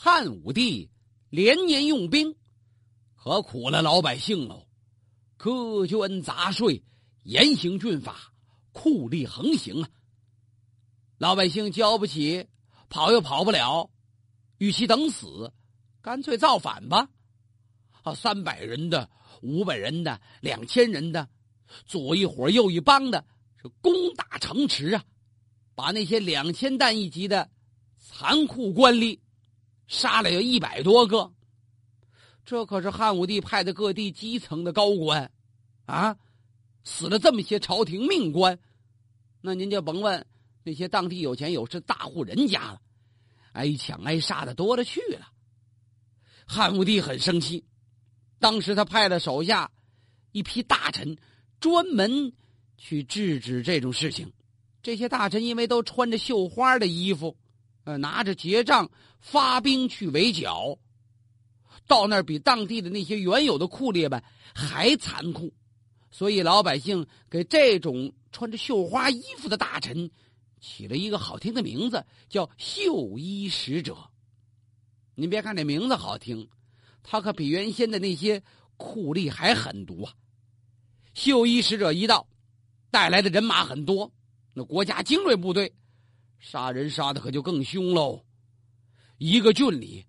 汉武帝连年用兵，可苦了老百姓喽。苛捐杂税，严刑峻法，酷吏横行啊！老百姓交不起，跑又跑不了，与其等死，干脆造反吧！啊，三百人的、五百人的、两千人的，左一伙右一帮的，是攻打城池啊！把那些两千担一级的残酷官吏。杀了有一百多个，这可是汉武帝派的各地基层的高官，啊，死了这么些朝廷命官，那您就甭问那些当地有钱有势大户人家了，挨抢挨杀的多了去了。汉武帝很生气，当时他派了手下一批大臣，专门去制止这种事情。这些大臣因为都穿着绣花的衣服。呃，拿着结账发兵去围剿，到那儿比当地的那些原有的酷吏们还残酷，所以老百姓给这种穿着绣花衣服的大臣起了一个好听的名字，叫绣衣使者。您别看这名字好听，他可比原先的那些酷吏还狠毒啊！绣衣使者一到，带来的人马很多，那国家精锐部队。杀人杀的可就更凶喽，一个郡里，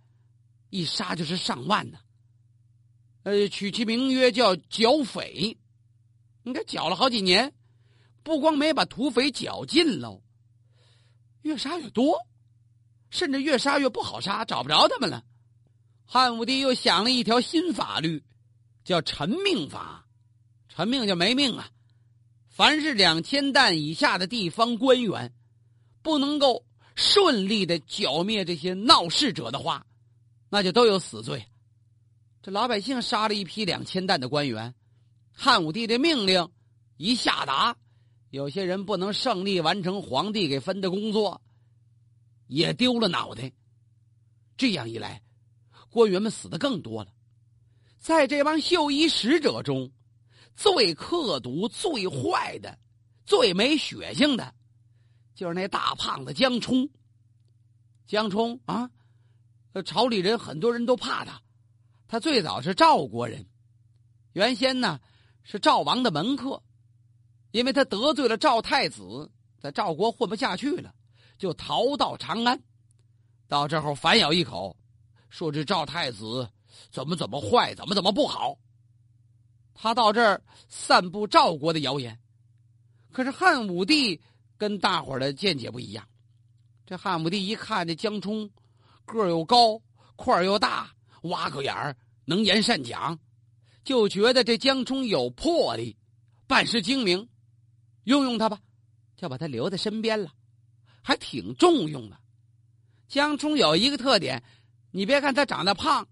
一杀就是上万呢。呃，取其名曰叫剿匪，你看剿了好几年，不光没把土匪剿尽喽，越杀越多，甚至越杀越不好杀，找不着他们了。汉武帝又想了一条新法律，叫臣命法，臣命就没命啊，凡是两千担以下的地方官员。不能够顺利的剿灭这些闹事者的话，那就都有死罪。这老百姓杀了一批两千担的官员，汉武帝的命令一下达，有些人不能胜利完成皇帝给分的工作，也丢了脑袋。这样一来，官员们死的更多了。在这帮绣衣使者中，最刻毒、最坏的、最没血性的。就是那大胖子江冲，江冲啊，朝里人很多人都怕他。他最早是赵国人，原先呢是赵王的门客，因为他得罪了赵太子，在赵国混不下去了，就逃到长安。到这后反咬一口，说这赵太子怎么怎么坏，怎么怎么不好。他到这儿散布赵国的谣言，可是汉武帝。跟大伙的见解不一样，这汉武帝一看这江冲，个又高，块儿又大，挖个眼儿，能言善讲，就觉得这江冲有魄力，办事精明，用用他吧，就把他留在身边了，还挺重用的。江冲有一个特点，你别看他长得胖，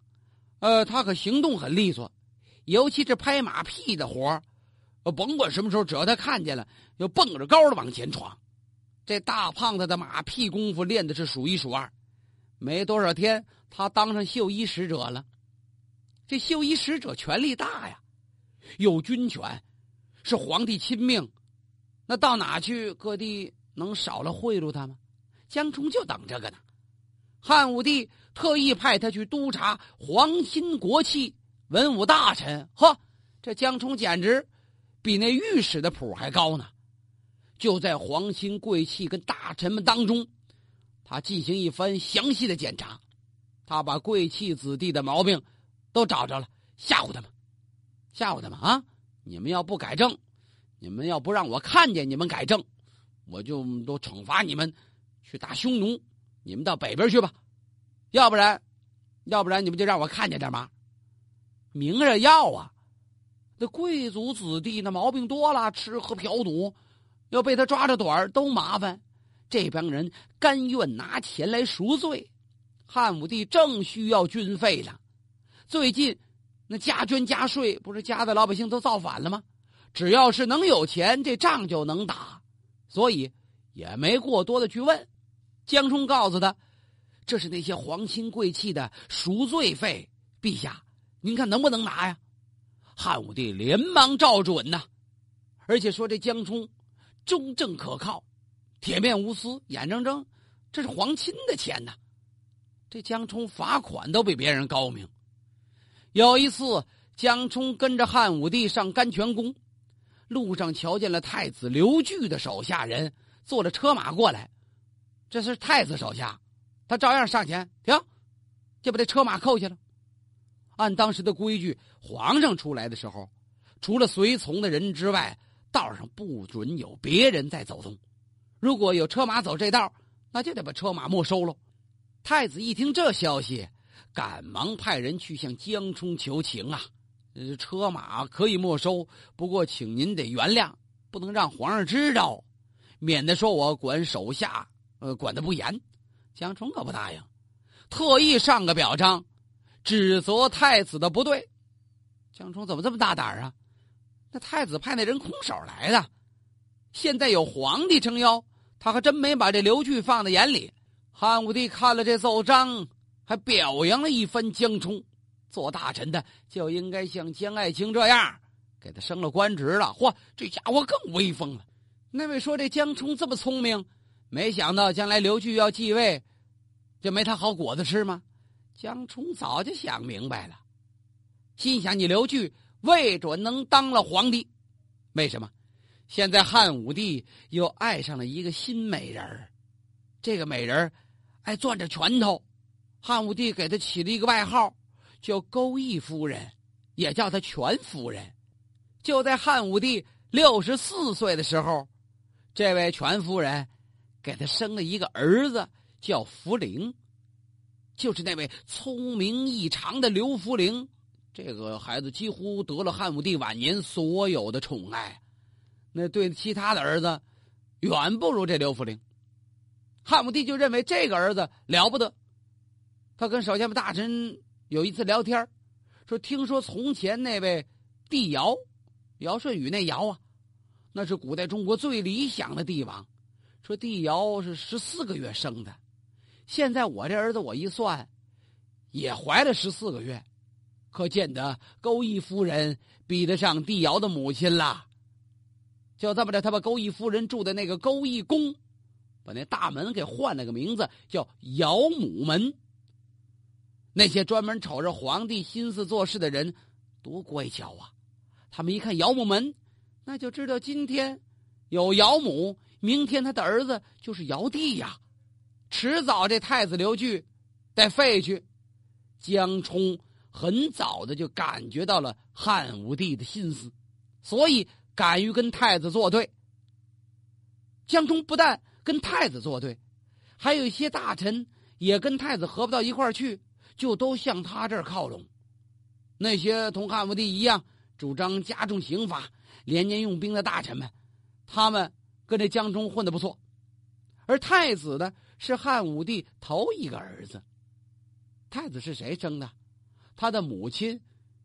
呃，他可行动很利索，尤其是拍马屁的活儿。甭管什么时候，只要他看见了，就蹦着高的往前闯。这大胖子的马屁功夫练的是数一数二。没多少天，他当上绣衣使者了。这绣衣使者权力大呀，有军权，是皇帝亲命。那到哪去，各地能少了贿赂他吗？江冲就等这个呢。汉武帝特意派他去督察皇亲国戚、文武大臣。呵，这江冲简直……比那御史的谱还高呢，就在皇亲贵戚跟大臣们当中，他进行一番详细的检查，他把贵戚子弟的毛病都找着了，吓唬他们，吓唬他们啊！你们要不改正，你们要不让我看见你们改正，我就都惩罚你们去打匈奴，你们到北边去吧，要不然，要不然你们就让我看见点嘛，明着要啊！那贵族子弟那毛病多了，吃喝嫖赌，要被他抓着短儿都麻烦。这帮人甘愿拿钱来赎罪。汉武帝正需要军费呢，最近那加捐加税不是加的老百姓都造反了吗？只要是能有钱，这仗就能打，所以也没过多的去问。江冲告诉他，这是那些皇亲贵戚的赎罪费，陛下，您看能不能拿呀？汉武帝连忙照准呐，而且说这江冲忠正可靠，铁面无私，眼睁睁，这是皇亲的钱呐。这这江冲罚款都比别人高明。有一次，江冲跟着汉武帝上甘泉宫，路上瞧见了太子刘据的手下人坐着车马过来，这是太子手下，他照样上前停，就把这车马扣下了。按当时的规矩，皇上出来的时候，除了随从的人之外，道上不准有别人在走动。如果有车马走这道，那就得把车马没收喽。太子一听这消息，赶忙派人去向江冲求情啊，车马可以没收，不过请您得原谅，不能让皇上知道，免得说我管手下呃管的不严。江冲可不答应，特意上个表彰，指责太子的不对。江冲怎么这么大胆啊？那太子派那人空手来的。现在有皇帝撑腰，他还真没把这刘据放在眼里。汉武帝看了这奏章，还表扬了一番江冲。做大臣的就应该像江爱卿这样，给他升了官职了。嚯，这家伙更威风了。那位说这江冲这么聪明，没想到将来刘据要继位，就没他好果子吃吗？江冲早就想明白了，心想：你刘据未准能当了皇帝，为什么？现在汉武帝又爱上了一个新美人儿，这个美人儿爱攥着拳头，汉武帝给她起了一个外号，叫钩弋夫人，也叫她全夫人。就在汉武帝六十四岁的时候，这位全夫人给他生了一个儿子，叫福陵，就是那位聪明异常的刘福陵。这个孩子几乎得了汉武帝晚年所有的宠爱。那对其他的儿子，远不如这刘福陵。汉武帝就认为这个儿子了不得。他跟手下们大臣有一次聊天说：“听说从前那位帝尧，尧舜禹那尧啊，那是古代中国最理想的帝王。说帝尧是十四个月生的，现在我这儿子我一算，也怀了十四个月，可见得钩弋夫人比得上帝尧的母亲了。”就这么着，他把钩弋夫人住的那个钩弋宫，把那大门给换了个名字，叫尧母门。那些专门瞅着皇帝心思做事的人，多乖巧啊！他们一看姚母门，那就知道今天有姚母，明天他的儿子就是尧帝呀。迟早这太子刘据得废去。江冲很早的就感觉到了汉武帝的心思，所以。敢于跟太子作对，江冲不但跟太子作对，还有一些大臣也跟太子合不到一块儿去，就都向他这儿靠拢。那些同汉武帝一样主张加重刑罚、连年用兵的大臣们，他们跟这江冲混的不错。而太子呢，是汉武帝头一个儿子。太子是谁生的？他的母亲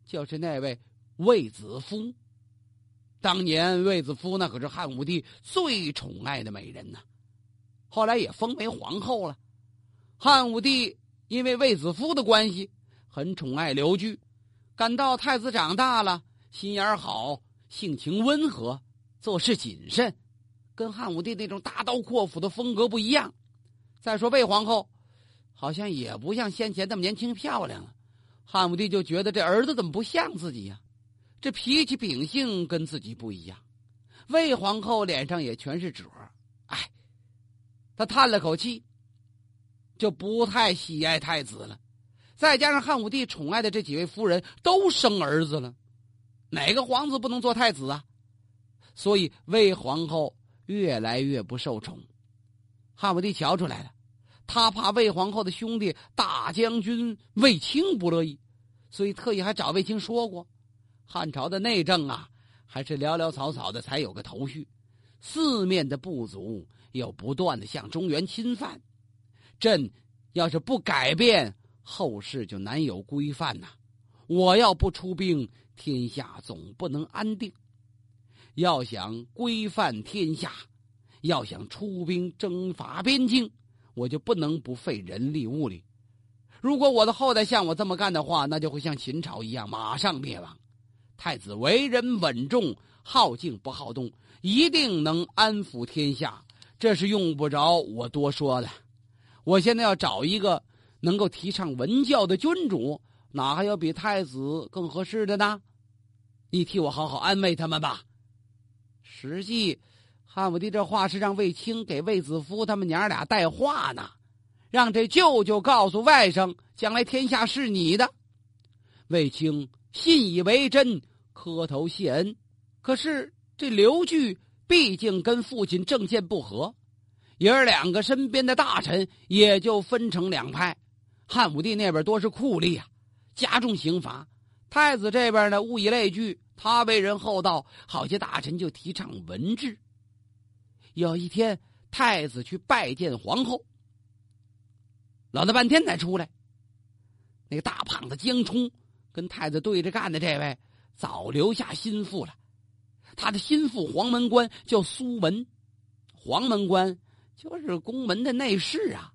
就是那位卫子夫。当年卫子夫那可是汉武帝最宠爱的美人呐，后来也封为皇后了。汉武帝因为卫子夫的关系，很宠爱刘据。感到太子长大了，心眼好，性情温和，做事谨慎，跟汉武帝那种大刀阔斧的风格不一样。再说魏皇后，好像也不像先前那么年轻漂亮了。汉武帝就觉得这儿子怎么不像自己呀？这脾气秉性跟自己不一样，魏皇后脸上也全是褶哎，她叹了口气，就不太喜爱太子了。再加上汉武帝宠爱的这几位夫人都生儿子了，哪个皇子不能做太子啊？所以魏皇后越来越不受宠。汉武帝瞧出来了，他怕魏皇后的兄弟大将军卫青不乐意，所以特意还找卫青说过。汉朝的内政啊，还是潦潦草草的才有个头绪，四面的部族又不断的向中原侵犯，朕要是不改变，后世就难有规范呐。我要不出兵，天下总不能安定。要想规范天下，要想出兵征伐边境，我就不能不费人力物力。如果我的后代像我这么干的话，那就会像秦朝一样，马上灭亡。太子为人稳重，好静不好动，一定能安抚天下。这是用不着我多说的。我现在要找一个能够提倡文教的君主，哪还有比太子更合适的呢？你替我好好安慰他们吧。实际，汉武帝这话是让卫青给卫子夫他们娘俩带话呢，让这舅舅告诉外甥，将来天下是你的。卫青信以为真，磕头谢恩。可是这刘据毕竟跟父亲政见不合，爷儿两个身边的大臣也就分成两派。汉武帝那边多是酷吏啊，加重刑罚；太子这边呢，物以类聚，他为人厚道，好些大臣就提倡文治。有一天，太子去拜见皇后，老大半天才出来。那个大胖子江冲跟太子对着干的这位，早留下心腹了。他的心腹黄门官叫苏文，黄门官就是宫门的内侍啊。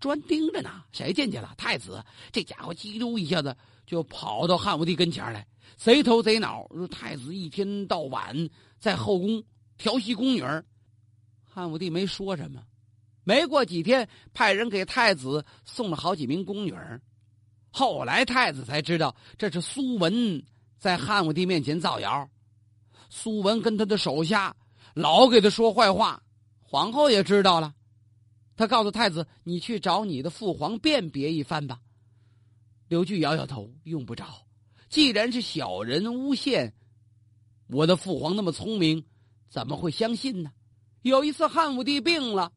专盯着呢，谁进去了？太子这家伙叽溜一下子就跑到汉武帝跟前来，贼头贼脑说：“太子一天到晚在后宫调戏宫女。”汉武帝没说什么。没过几天，派人给太子送了好几名宫女。后来太子才知道，这是苏文在汉武帝面前造谣。苏文跟他的手下老给他说坏话，皇后也知道了。他告诉太子：“你去找你的父皇辨别一番吧。”刘据摇摇头：“用不着。既然是小人诬陷，我的父皇那么聪明，怎么会相信呢？”有一次汉武帝病了，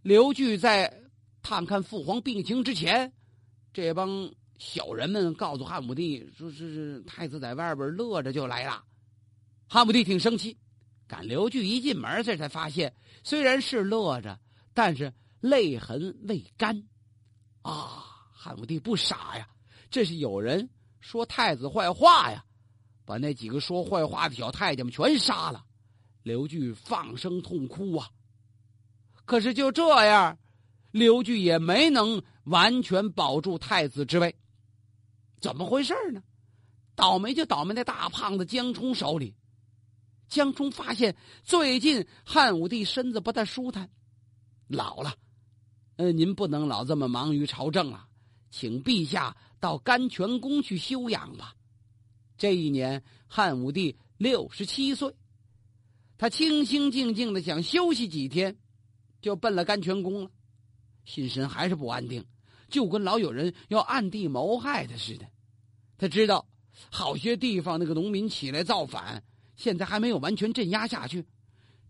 刘据在探看父皇病情之前，这帮小人们告诉汉武帝说：“是太子在外边乐着就来了。”汉武帝挺生气，赶刘据一进门，这才发现虽然是乐着，但是。泪痕未干，啊！汉武帝不傻呀，这是有人说太子坏话呀，把那几个说坏话的小太监们全杀了。刘据放声痛哭啊！可是就这样，刘据也没能完全保住太子之位。怎么回事呢？倒霉就倒霉在大胖子江冲手里。江冲发现最近汉武帝身子不太舒坦，老了。嗯，您不能老这么忙于朝政了，请陛下到甘泉宫去休养吧。这一年，汉武帝六十七岁，他清清静静的想休息几天，就奔了甘泉宫了。心神还是不安定，就跟老有人要暗地谋害他似的。他知道，好些地方那个农民起来造反，现在还没有完全镇压下去。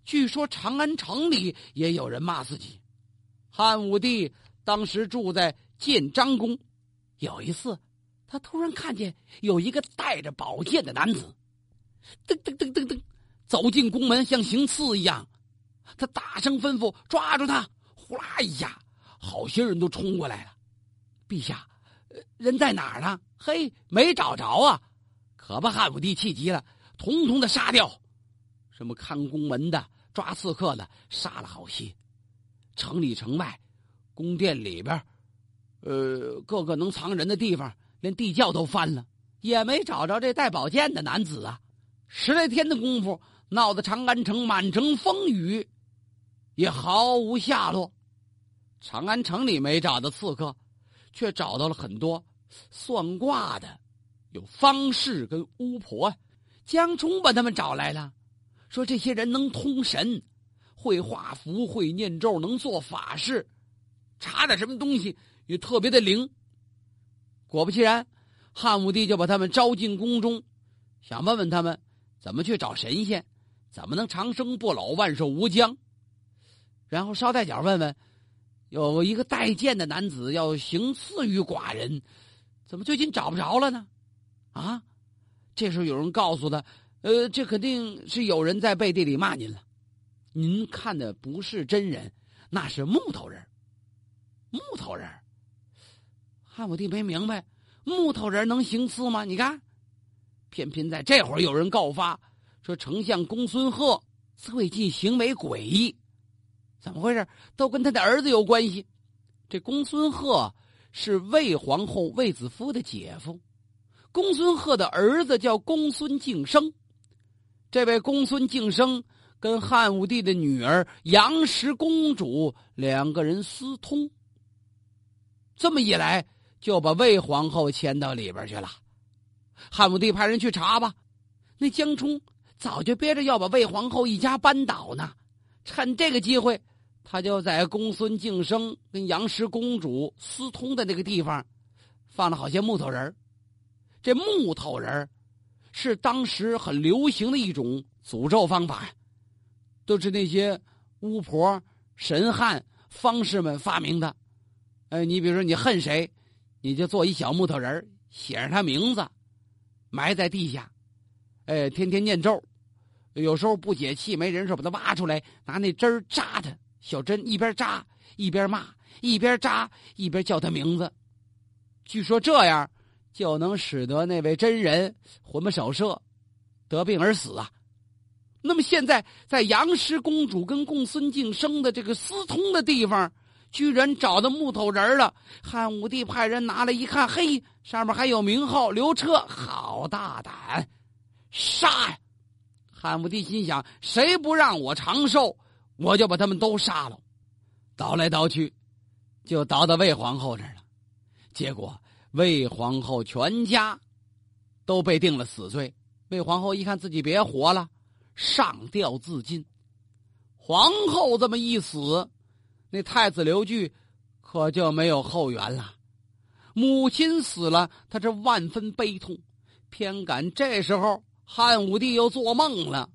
据说长安城里也有人骂自己。汉武帝当时住在建章宫，有一次，他突然看见有一个带着宝剑的男子，噔噔噔噔噔，走进宫门，像行刺一样。他大声吩咐：“抓住他！”呼啦一下，好些人都冲过来了。陛下，人在哪儿呢？嘿，没找着啊！可把汉武帝气急了，统统的杀掉。什么看宫门的、抓刺客的，杀了好些。城里城外，宫殿里边，呃，各个能藏人的地方，连地窖都翻了，也没找着这带宝剑的男子啊！十来天的功夫，闹得长安城满城风雨，也毫无下落。长安城里没找到刺客，却找到了很多算卦的，有方士跟巫婆。江冲把他们找来了，说这些人能通神。会画符，会念咒，能做法事，查点什么东西也特别的灵。果不其然，汉武帝就把他们招进宫中，想问问他们怎么去找神仙，怎么能长生不老、万寿无疆。然后捎带脚问问，有一个带剑的男子要行刺于寡人，怎么最近找不着了呢？啊！这时候有人告诉他，呃，这肯定是有人在背地里骂您了。您看的不是真人，那是木头人。木头人，汉武帝没明白，木头人能行刺吗？你看，偏偏在这会儿有人告发说，丞相公孙贺最近行为诡异，怎么回事？都跟他的儿子有关系。这公孙贺是魏皇后卫子夫的姐夫，公孙贺的儿子叫公孙敬生，这位公孙敬生。跟汉武帝的女儿杨氏公主两个人私通，这么一来，就把魏皇后牵到里边去了。汉武帝派人去查吧，那江冲早就憋着要把魏皇后一家扳倒呢。趁这个机会，他就在公孙敬生跟杨氏公主私通的那个地方，放了好些木头人这木头人是当时很流行的一种诅咒方法，都是那些巫婆、神汉、方士们发明的。哎，你比如说你恨谁，你就做一小木头人写上他名字。埋在地下，哎，天天念咒，有时候不解气没人时候，把他挖出来，拿那针扎他，小针一边扎一边骂，一边扎一边叫他名字。据说这样就能使得那位真人魂不守舍，得病而死啊。那么现在在杨氏公主跟公孙敬生的这个私通的地方。居然找到木头人了！汉武帝派人拿来一看，嘿，上面还有名号刘彻，好大胆，杀呀！汉武帝心想：谁不让我长寿，我就把他们都杀了。倒来倒去，就倒到魏皇后这儿了。结果魏皇后全家都被定了死罪。魏皇后一看自己别活了，上吊自尽。皇后这么一死。那太子刘据可就没有后援了，母亲死了，他这万分悲痛。偏赶这时候，汉武帝又做梦了。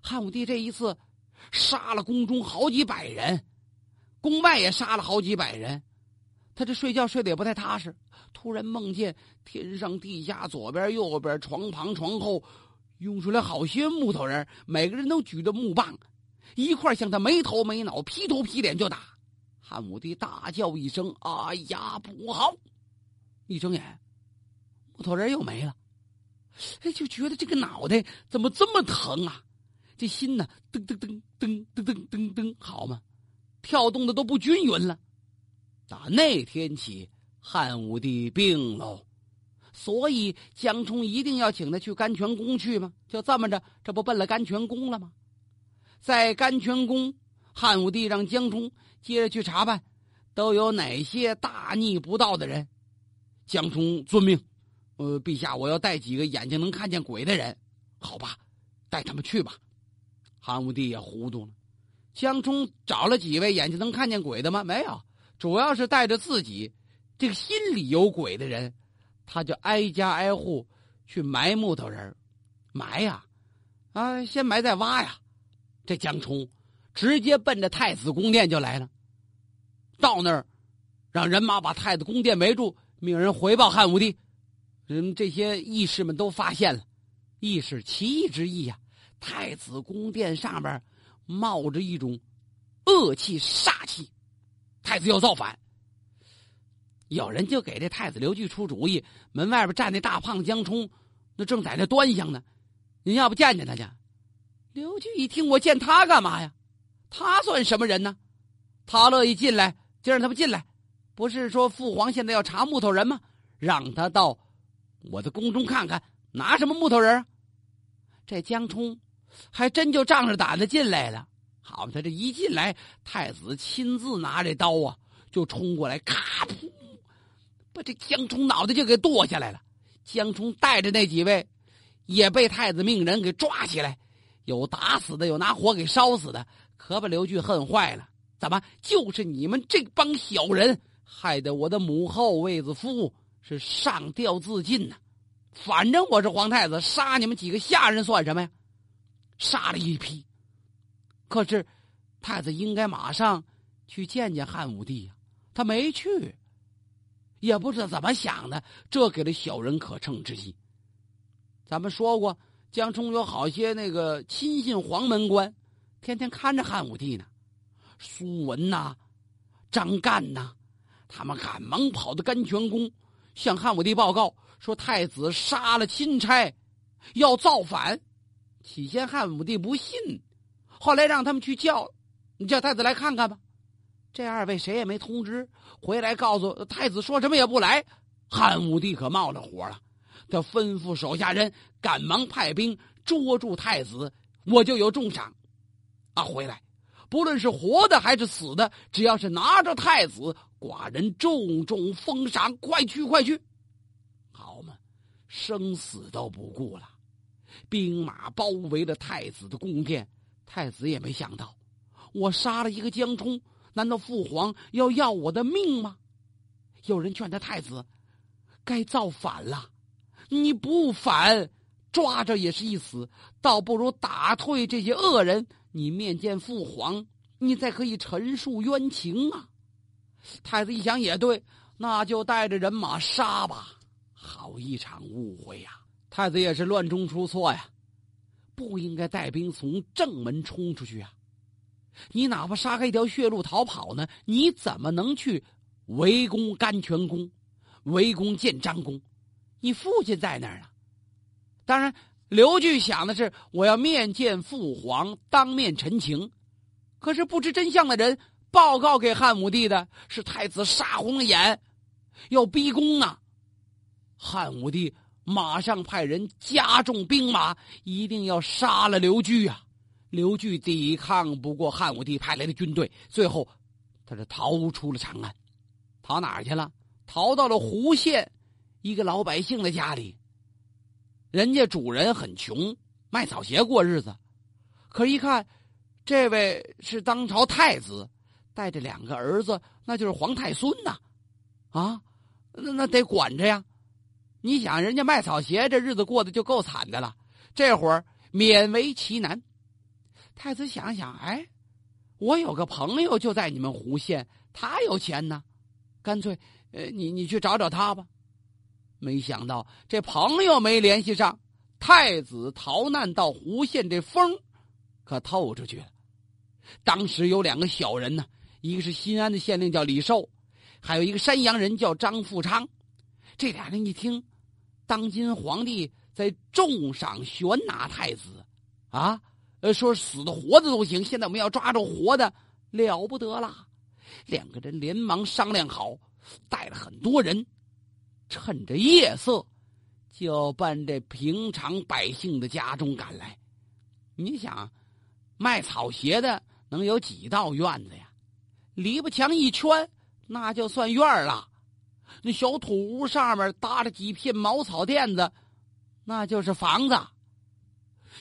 汉武帝这一次杀了宫中好几百人，宫外也杀了好几百人。他这睡觉睡得也不太踏实，突然梦见天上地下左边右边床旁床后涌出来好些木头人，每个人都举着木棒。一块向他没头没脑劈头劈脸就打，汉武帝大叫一声：“哎呀，不好！”一睁眼，木头人又没了。哎，就觉得这个脑袋怎么这么疼啊？这心呢，噔噔噔噔噔噔噔噔，好嘛，跳动的都不均匀了。打那天起，汉武帝病喽，所以江充一定要请他去甘泉宫去吗？就这么着，这不奔了甘泉宫了吗？在甘泉宫，汉武帝让江充接着去查办，都有哪些大逆不道的人。江充遵命，呃，陛下，我要带几个眼睛能看见鬼的人，好吧，带他们去吧。汉武帝也糊涂了，江充找了几位眼睛能看见鬼的吗？没有，主要是带着自己这个心里有鬼的人，他就挨家挨户去埋木头人埋呀，啊，先埋再挖呀。这江冲直接奔着太子宫殿就来了，到那儿，让人马把太子宫殿围住，命人回报汉武帝。人这些义士们都发现了，义士奇异之意呀，太子宫殿上边冒着一种恶气煞气，太子要造反。有人就给这太子刘据出主意，门外边站那大胖江冲，那正在那端详呢，您要不见见他去？刘据一听，我见他干嘛呀？他算什么人呢？他乐意进来，就让他们进来。不是说父皇现在要查木头人吗？让他到我的宫中看看，拿什么木头人啊？这江冲还真就仗着胆子进来了。好，他这一进来，太子亲自拿这刀啊，就冲过来，咔噗，把这江冲脑袋就给剁下来了。江冲带着那几位，也被太子命人给抓起来。有打死的，有拿火给烧死的，可把刘据恨坏了。怎么就是你们这帮小人，害得我的母后卫子夫是上吊自尽呢？反正我是皇太子，杀你们几个下人算什么呀？杀了一批。可是太子应该马上去见见汉武帝呀，他没去，也不知道怎么想的，这给了小人可乘之机。咱们说过。江冲有好些那个亲信黄门官，天天看着汉武帝呢。苏文呐，张干呐，他们赶忙跑到甘泉宫，向汉武帝报告说太子杀了钦差，要造反。起先汉武帝不信，后来让他们去叫，你叫太子来看看吧。这二位谁也没通知，回来告诉太子说什么也不来。汉武帝可冒了火了。他吩咐手下人赶忙派兵捉住太子，我就有重赏。啊，回来，不论是活的还是死的，只要是拿着太子寡人重重封赏，快去快去！好嘛，生死都不顾了。兵马包围了太子的宫殿，太子也没想到，我杀了一个江冲，难道父皇要要我的命吗？有人劝他太子，该造反了，你不反，抓着也是一死，倒不如打退这些恶人。你面见父皇，你再可以陈述冤情啊。太子一想也对，那就带着人马杀吧。好一场误会呀！太子也是乱中出错呀，不应该带兵从正门冲出去啊！你哪怕杀开一条血路逃跑呢？你怎么能去围攻甘泉宫、围攻建章宫？你父亲在那儿呢。当然，刘据想的是我要面见父皇，当面陈情。可是不知真相的人报告给汉武帝的是太子杀红了眼，要逼宫呢。汉武帝马上派人加重兵马，一定要杀了刘据啊！刘据抵抗不过汉武帝派来的军队，最后他是逃出了长安，逃哪儿去了？逃到了湖县一个老百姓的家里。人家主人很穷，卖草鞋过日子。可，一看这位是当朝太子，带着两个儿子，那就是皇太孙呐！啊，那那得管着呀。你想，人家卖草鞋，这日子过得就够惨的了，这会儿勉为其难。太子想想，哎，我有个朋友就在你们胡县，他有钱呢，干脆，呃，你你去找找他吧。没想到这朋友没联系上，太子逃难到胡县，这风可透出去了。当时有两个小人呢，一个是新安的县令叫李寿，还有一个山阳人叫张富昌。这俩人一听。当今皇帝在重赏悬拿太子，啊，呃，说死的活的都行。现在我们要抓住活的，了不得了。两个人连忙商量好，带了很多人，趁着夜色，就奔这平常百姓的家中赶来。你想，卖草鞋的能有几道院子呀？篱笆墙一圈，那就算院儿了。那小土屋上面搭着几片茅草垫子，那就是房子。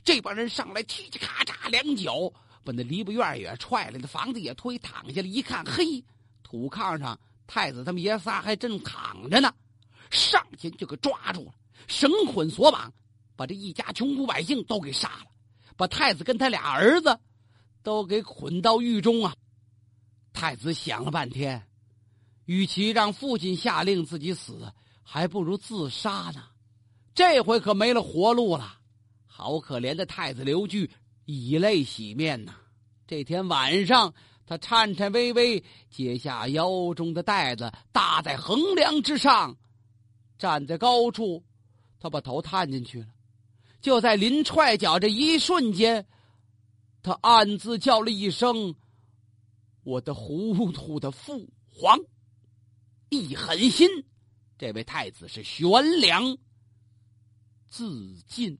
这帮人上来，嘁嘁咔嚓两脚把那篱笆院也踹了，那房子也推躺下了。一看，嘿，土炕上太子他们爷仨还正躺着呢，上前就给抓住了，绳捆索绑，把这一家穷苦百姓都给杀了，把太子跟他俩儿子都给捆到狱中啊。太子想了半天。与其让父亲下令自己死，还不如自杀呢。这回可没了活路了。好可怜的太子刘据，以泪洗面呐。这天晚上，他颤颤巍巍解下腰中的带子，搭在横梁之上，站在高处，他把头探进去了。就在临踹脚这一瞬间，他暗自叫了一声：“我的糊涂的父皇！”一狠心，这位太子是悬梁自尽。